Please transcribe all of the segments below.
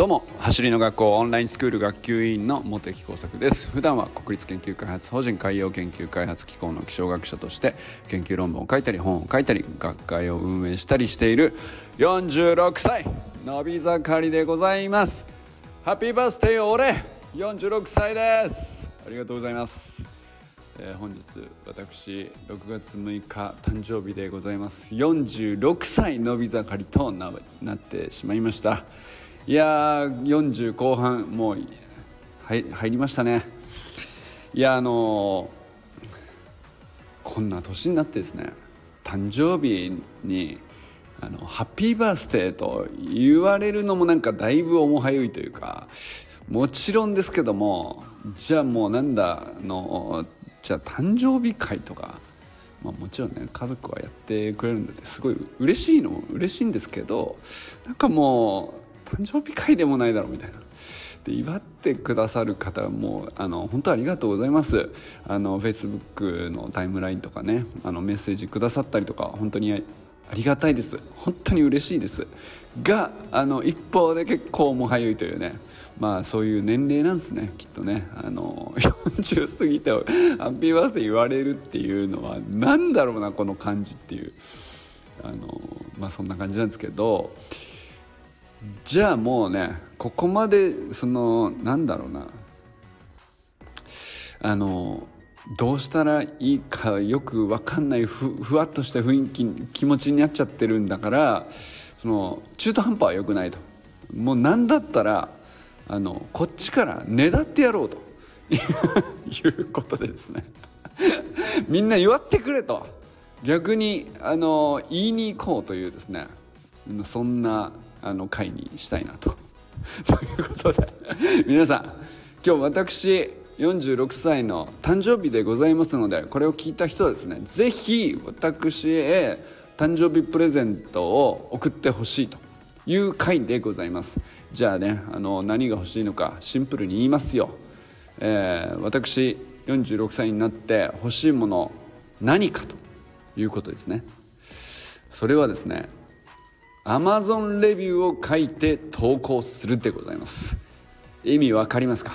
どうも走りの学校オンラインスクール学級委員の茂木耕作です。普段は国立研究開発法人海洋研究開発機構の気象学者として研究論文を書いたり本を書いたり学会を運営したりしている46歳伸び盛りでございます。ハッピーバースデー俺46歳です。ありがとうございます。えー、本日私6月6日誕生日でございます。46歳伸び盛りとなってしまいました。いやー40後半もう入りましたね。いやあのー、こんな年になってですね誕生日にあのハッピーバースデーと言われるのもなんかだいぶ重はゆいというかもちろんですけどもじゃあもうなんだのじゃあ誕生日会とか、まあ、もちろんね家族はやってくれるのですごい嬉しいのも嬉しいんですけどなんかもう誕生日会でもないだろうみたいな。で祝ってくださる方もあの本当ありがとうございます。あのフェイスブックのタイムラインとかねあのメッセージくださったりとか本当にありがたいです。本当に嬉しいです。があの一方で結構もはゆいというねまあそういう年齢なんですねきっとね。あの40過ぎてハッピーバースデー言われるっていうのは何だろうなこの感じっていう。あのまあそんな感じなんですけどじゃあもうねここまでそのなんだろうな。あのどうしたらいいかよく分かんないふふわっとした雰囲気気持ちになっちゃってるんだからその中途半端は良くないと。もう何だったらあのこっちからねだってやろうと。いうことでですね。みんな祝ってくれと。逆にあの言いに行こうというですね。そんなあの会にしたいなと。ということで皆さん今日私46歳の誕生日でございますのでこれを聞いた人はですね是非私へ誕生日プレゼントを送ってほしいという回でございます。じゃあねあの何が欲しいのかシンプルに言いますよ、えー、私46歳になって欲しいもの何かということですね。それはですね Amazon レビューを書いて投稿するでございます。意味わかりますか？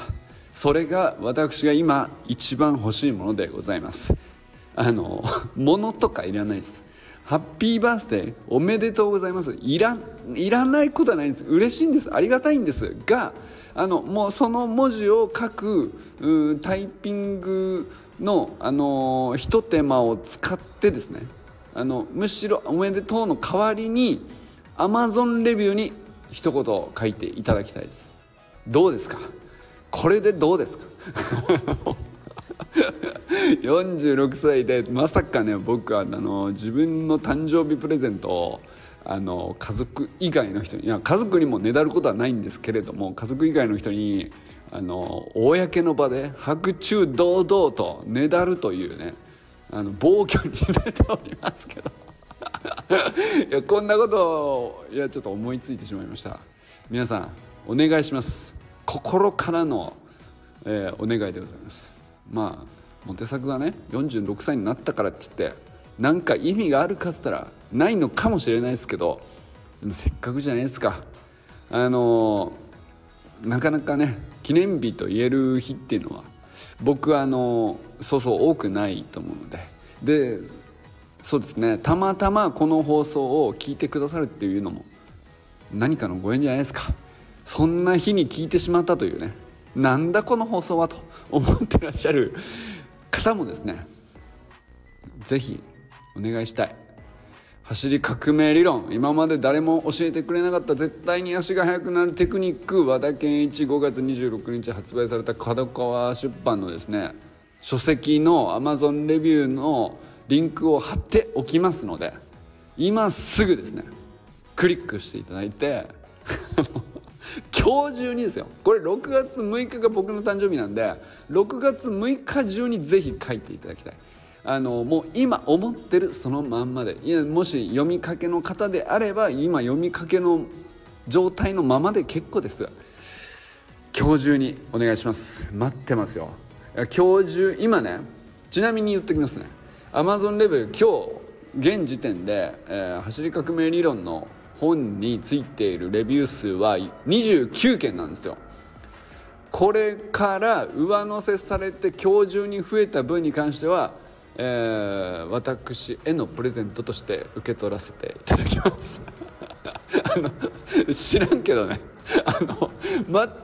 それが私が今一番欲しいものでございます。あの物とかいらないです。ハッピーバースデーおめでとうございます。いらいらないことはないんです。嬉しいんです。ありがたいんです。があのもうその文字を書くタイピングのあのひと手間を使ってですねあのむしろ「おめでとう」の代わりに Amazon レビューに一言書いていただきたいです。どうですか？これでどうですか？46歳でまさかね僕はあの自分の誕生日プレゼントをあの家族以外の人にいや家族にもねだることはないんですけれども家族以外の人にあの公の場で白昼堂々とねだるというねあの暴挙に出ておりますけど。いやこんなこといやちょっと思いついてしまいました。皆さんお願いします。心からの、えー、お願いでございます。まあモテ作がね46歳になったからって言って何か意味があるかっつったらないのかもしれないですけどでもせっかくじゃないですか。あのなかなかね記念日と言える日っていうのは僕はあのそうそう多くないと思うので。でそうですね。たまたまこの放送を聞いてくださるっていうのも何かのご縁じゃないですか。そんな日に聞いてしまったというね。なんだこの放送はと思ってらっしゃる方もですね是非お願いしたい。走り革命理論。今まで誰も教えてくれなかった絶対に足が速くなるテクニック。和田健一5月26日発売された角川出版のですね書籍の Amazon レビューのリンクを貼っておきますので今すぐですねクリックしていただいて 今日中にですよ。これ6月6日が僕の誕生日なんで6月6日中にぜひ書いていただきたい。あのもう今思ってるそのまんまで。いやもし読みかけの方であれば今読みかけの状態のままで結構です。今日中にお願いします。待ってますよ。今日中今ねちなみに言ってきますね。アマゾンレベル今日現時点で、えー、走り革命理論の本についているレビュー数は29件なんですよ。これから上乗せされて今日中に増えた分に関しては、えー、私へのプレゼントとして受け取らせていただきます。あの知らんけどね。あの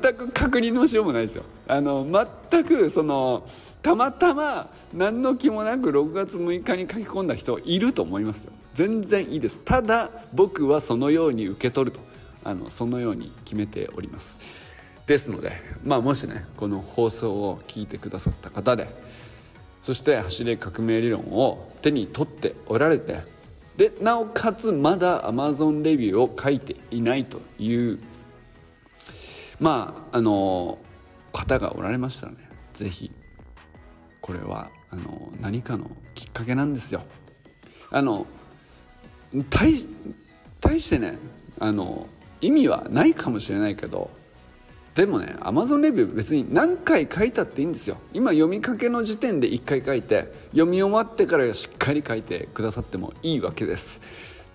全く確認のしようもないですよ。あの全くそのたまたま何の気もなく6月6日に書き込んだ人いると思いますよ。全然いいです。ただ僕はそのように受け取るとあのそのように決めております。ですので、まあ、もしねこの放送を聞いてくださった方でそして走り革命理論を手に取っておられてでなおかつまだ Amazon レビューを書いていないというまああの方がおられましたらね是非これはあの何かのきっかけなんですよ。あの大してねあの意味はないかもしれないけどでもね Amazon レビュー別に何回書いたっていいんですよ。今読みかけの時点で1回書いて読み終わってからしっかり書いてくださってもいいわけです。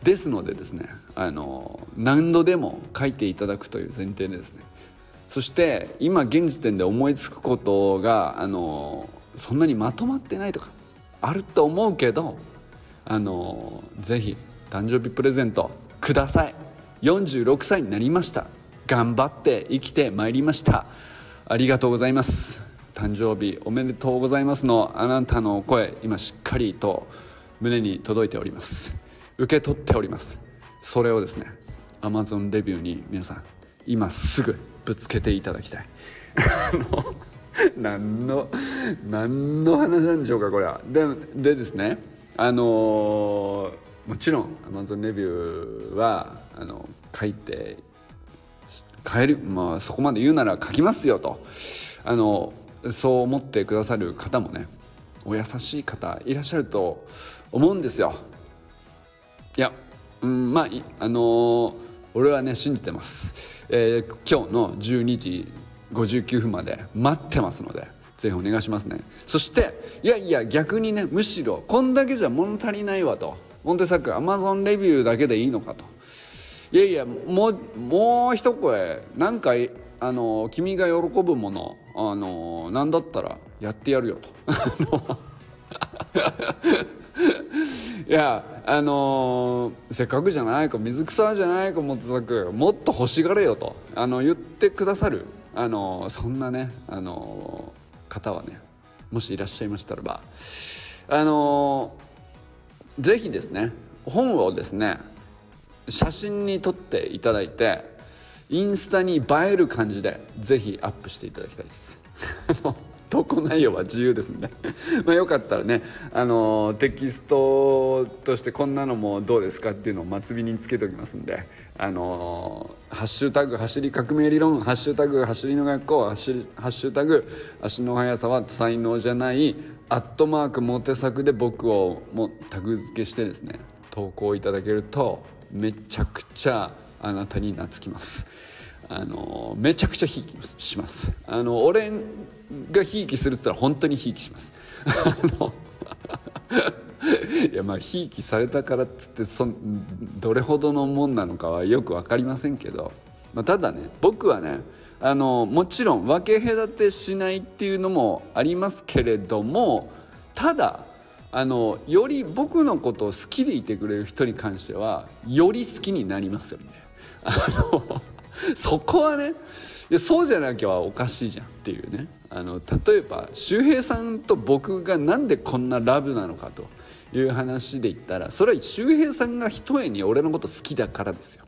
ですのでですねあの何度でも書いていただくという前提でですね。そして今現時点で思いつくことがあのそんなにまとまってないとかあると思うけどあのぜひ誕生日プレゼントください。46歳になりました。頑張って生きてまいりました。ありがとうございます。誕生日おめでとうございますのあなたの声今しっかりと胸に届いております。受け取っております。それをですね Amazon レビューに皆さん今すぐぶつけていただきたい。何の何の話なんでしょうかこれは。ででですねあのもちろん Amazon レビューはあの書いて変える、まあ、そこまで言うなら書きますよと。あのそう思ってくださる方もねお優しい方いらっしゃると思うんですよ。いや、うん、まああのー、俺はね信じてます、えー、今日の12時59分まで待ってますのでぜひお願いしますね。そしていやいや逆にねむしろこんだけじゃ物足りないわと。モンテサックアマゾンレビューだけでいいのかと。いやいやもうもう一声なんかあの君が喜ぶものあのなんだったらやってやるよと。いやあのー、せっかくじゃないか水草じゃないかもっともっと欲しがれよとあの言ってくださるあのそんなねあの方はねもしいらっしゃいましたらばあのぜひですね本をですね写真に撮っていただいてインスタに映える感じでぜひアップしていただきたいです。投稿内容は自由ですんで まあよかったらねあのテキストとしてこんなのもどうですかっていうのを末尾につけておきますんであのハッシュタグ走り革命理論ハッシュタグ走りの学校ハッシュハッシュタグ足の速さは才能じゃないアットマークモテ作で僕をもタグ付けしてですね投稿いただけるとめちゃくちゃあなたに懐きます。あのめちゃくちゃひいきしますあの俺がひいきするっつったら本当にひいきしますいやまあひいきされたからっつってそどれほどのもんなのかはよく分かりませんけど、まあ、ただね僕はねあのもちろん分け隔てしないっていうのもありますけれどもただあのより僕のことを好きでいてくれる人に関してはより好きになりますよね。あの そこはねいやそうじゃなきゃおかしいじゃんっていうね。あの例えば周平さんと僕がなんでこんなラブなのかという話で言ったらそれは周平さんがひとえに俺のこと好きだからですよ。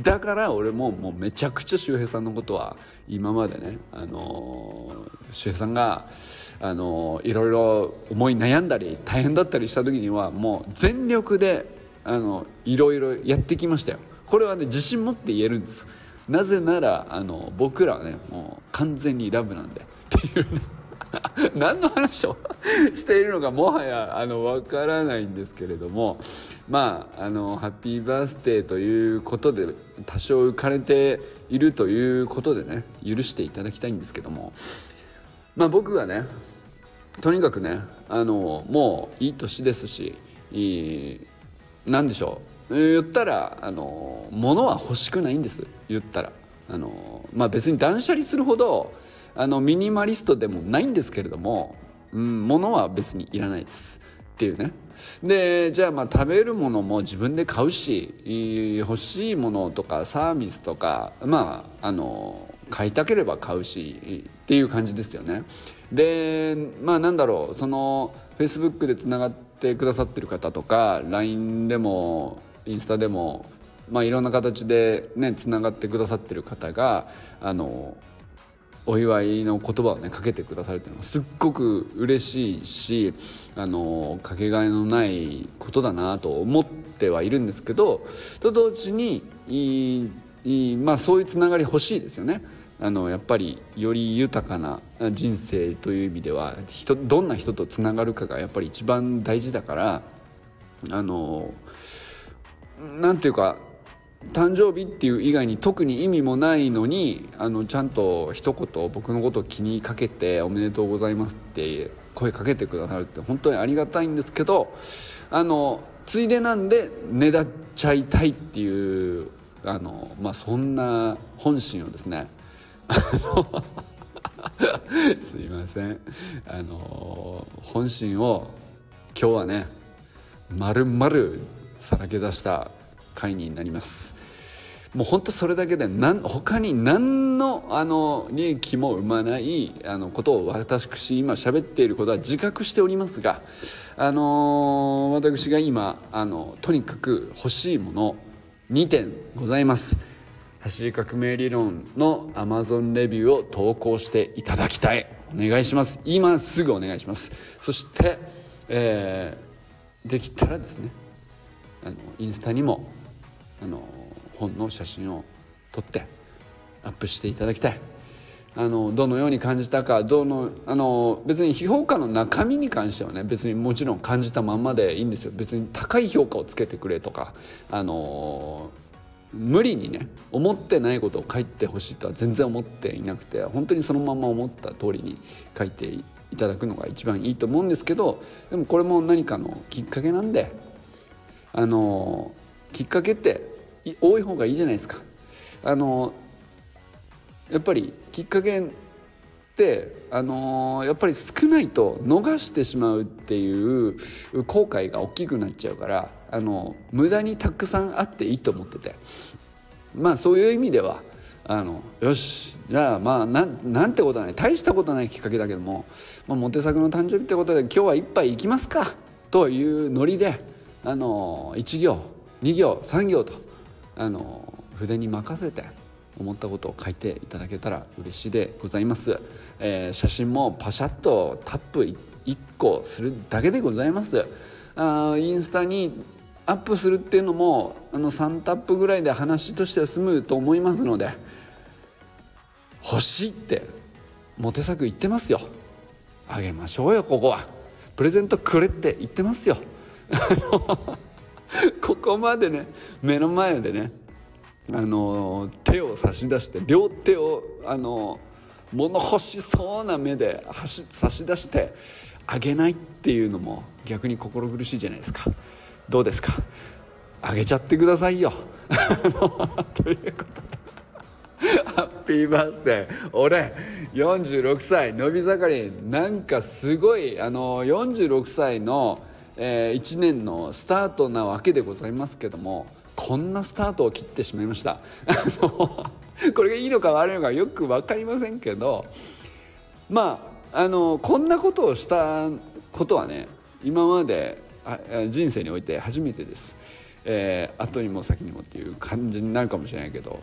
だから俺ももうめちゃくちゃ周平さんのことは今までねあの周平さんがあのいろいろ思い悩んだり大変だったりした時にはもう全力であのいろいろやってきましたよ。これはね自信持って言えるんです。なぜならあの僕らはねもう完全にラブなんで。っていうね。何の話をしているのかもはやあの分からないんですけれども。まああのハッピーバースデーということで多少浮かれているということでね許していただきたいんですけども。まあ僕はねとにかくねあのもういい年ですし何でしょう。言ったらあの物は欲しくないんです。言ったら。あのまあ別に断捨離するほどあのミニマリストでもないんですけれども、うん、物は別にいらないです。っていうね。でじゃあまあ食べるものも自分で買うし欲しいものとかサービスとかまああの買いたければ買うしっていう感じですよね。でまあなんだろう。そのフェイスブックでつながってくださってる方とか LINE でもインスタでもまあいろんな形でねつながってくださってる方があのお祝いの言葉をねかけてくださるというのはすっごく嬉しいしあのかけがえのないことだなと思ってはいるんですけどと同時にいいまあそういうつながり欲しいですよね。あのやっぱりより豊かな人生という意味では人どんな人とつながるかがやっぱり一番大事だからあのなんていうか誕生日っていう以外に特に意味もないのにあのちゃんと一言僕のことを気にかけて「おめでとうございます」って声かけてくださるって本当にありがたいんですけどあのついでなんでねだっちゃいたいっていうあの、まあ、そんな本心をですね すいません。あの本心を今日はねまるまるさらけ出した回になります。もう本当それだけで何他に何のあの利益も生まないあのことを私今喋っていることは自覚しておりますがあの私が今あのとにかく欲しいもの2点ございます。走り革命理論の Amazon レビューを投稿していただきたい。お願いします。今すぐお願いします。そして、えー、できたらですねあのインスタにもあの本の写真を撮ってアップしていただきたい。あのどのように感じたかどのあの別に評価の中身に関してはね別にもちろん感じたまんまでいいんですよ。別に高い評価をつけてくれとかあの無理にね思ってないことを書いてほしいとは全然思っていなくて本当にそのまま思った通りに書いていただくのが一番いいと思うんですけどでもこれも何かのきっかけなんであのきっかけって多い方がいいじゃないですか。あのやっぱりきっかけってあのやっぱり少ないと逃してしまうっていう後悔が大きくなっちゃうからあの無駄にたくさんあっていいと思っててまあそういう意味ではあのよしじゃあまあなんなんてことはない大したことないきっかけだけども、まあ、モテ作の誕生日ってことで今日は一杯行きますかというノリであの1行2行3行とあの筆に任せて思ったことを書いていただけたら嬉しいでございます、えー、写真もパシャッとタップ1個するだけでございます。あインスタにアップするっていうのもあの3タップぐらいで話としては済むと思いますので欲しいってモテ作言ってますよ。あげましょうよここは。プレゼントくれって言ってますよ。ここまでね目の前でねあの手を差し出して両手をあの物欲しそうな目で差し出してあげないっていうのも逆に心苦しいじゃないですか。どうですか？あげちゃってくださいよ。ということで。ハッピーバースデー。俺46歳伸び盛り。なんかすごいあの46歳の、えー、1年のスタートなわけでございますけどもこんなスタートを切ってしまいました。これがいいのか悪いのかよく分かりませんけどまああのこんなことをしたことはね今まで人生において初めてです、えー、後にも先にもっていう感じになるかもしれないけど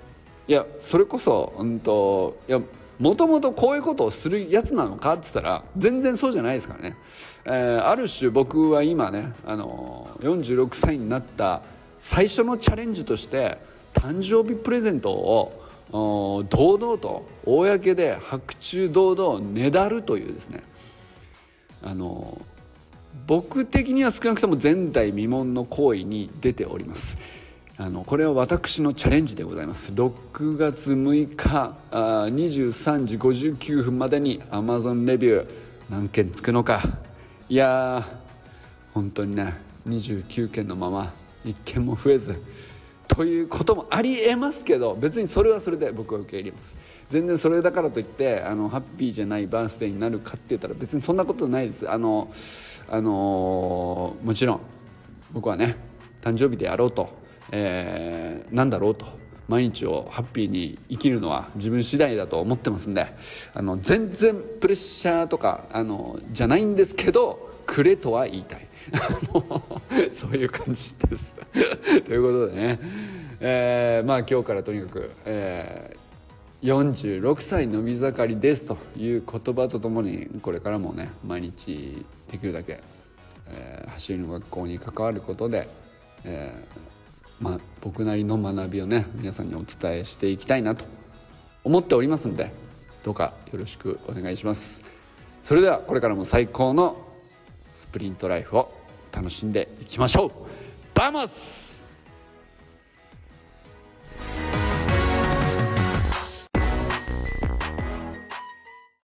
いやそれこそうんといやもともとこういうことをするやつなのかって言ったら全然そうじゃないですからね、えー、ある種僕は今ねあの46歳になった最初のチャレンジとして誕生日プレゼントを堂々と公で白昼堂々ねだるというですね。あの僕的には少なくとも前代未聞の行為に出ております。あのこれは私のチャレンジでございます。6月6日あ23時59分までに Amazon レビュー何件つくのか。いや本当にね29件のまま1件も増えず。ということもありえますけど別にそれはそれで僕は受け入れます。全然それだからといってあのハッピーじゃないバースデーになるかって言ったら別にそんなことないです。あのあのもちろん僕はね誕生日であろうと、えー、なんだろうと。毎日をハッピーに生きるのは自分次第だと思ってますんであの全然プレッシャーとかあのじゃないんですけどくれとは言いたい。そういう感じです。ということでね、えー、まあ今日からとにかく、えー、46歳のび盛りですという言葉とともにこれからもね毎日できるだけ、えー、走りの学校に関わることで、えー、まあ、僕なりの学びをね皆さんにお伝えしていきたいなと思っておりますのでどうかよろしくお願いします。それではこれからも最高のスプリントライフを楽しんでいきましょう。 Vamos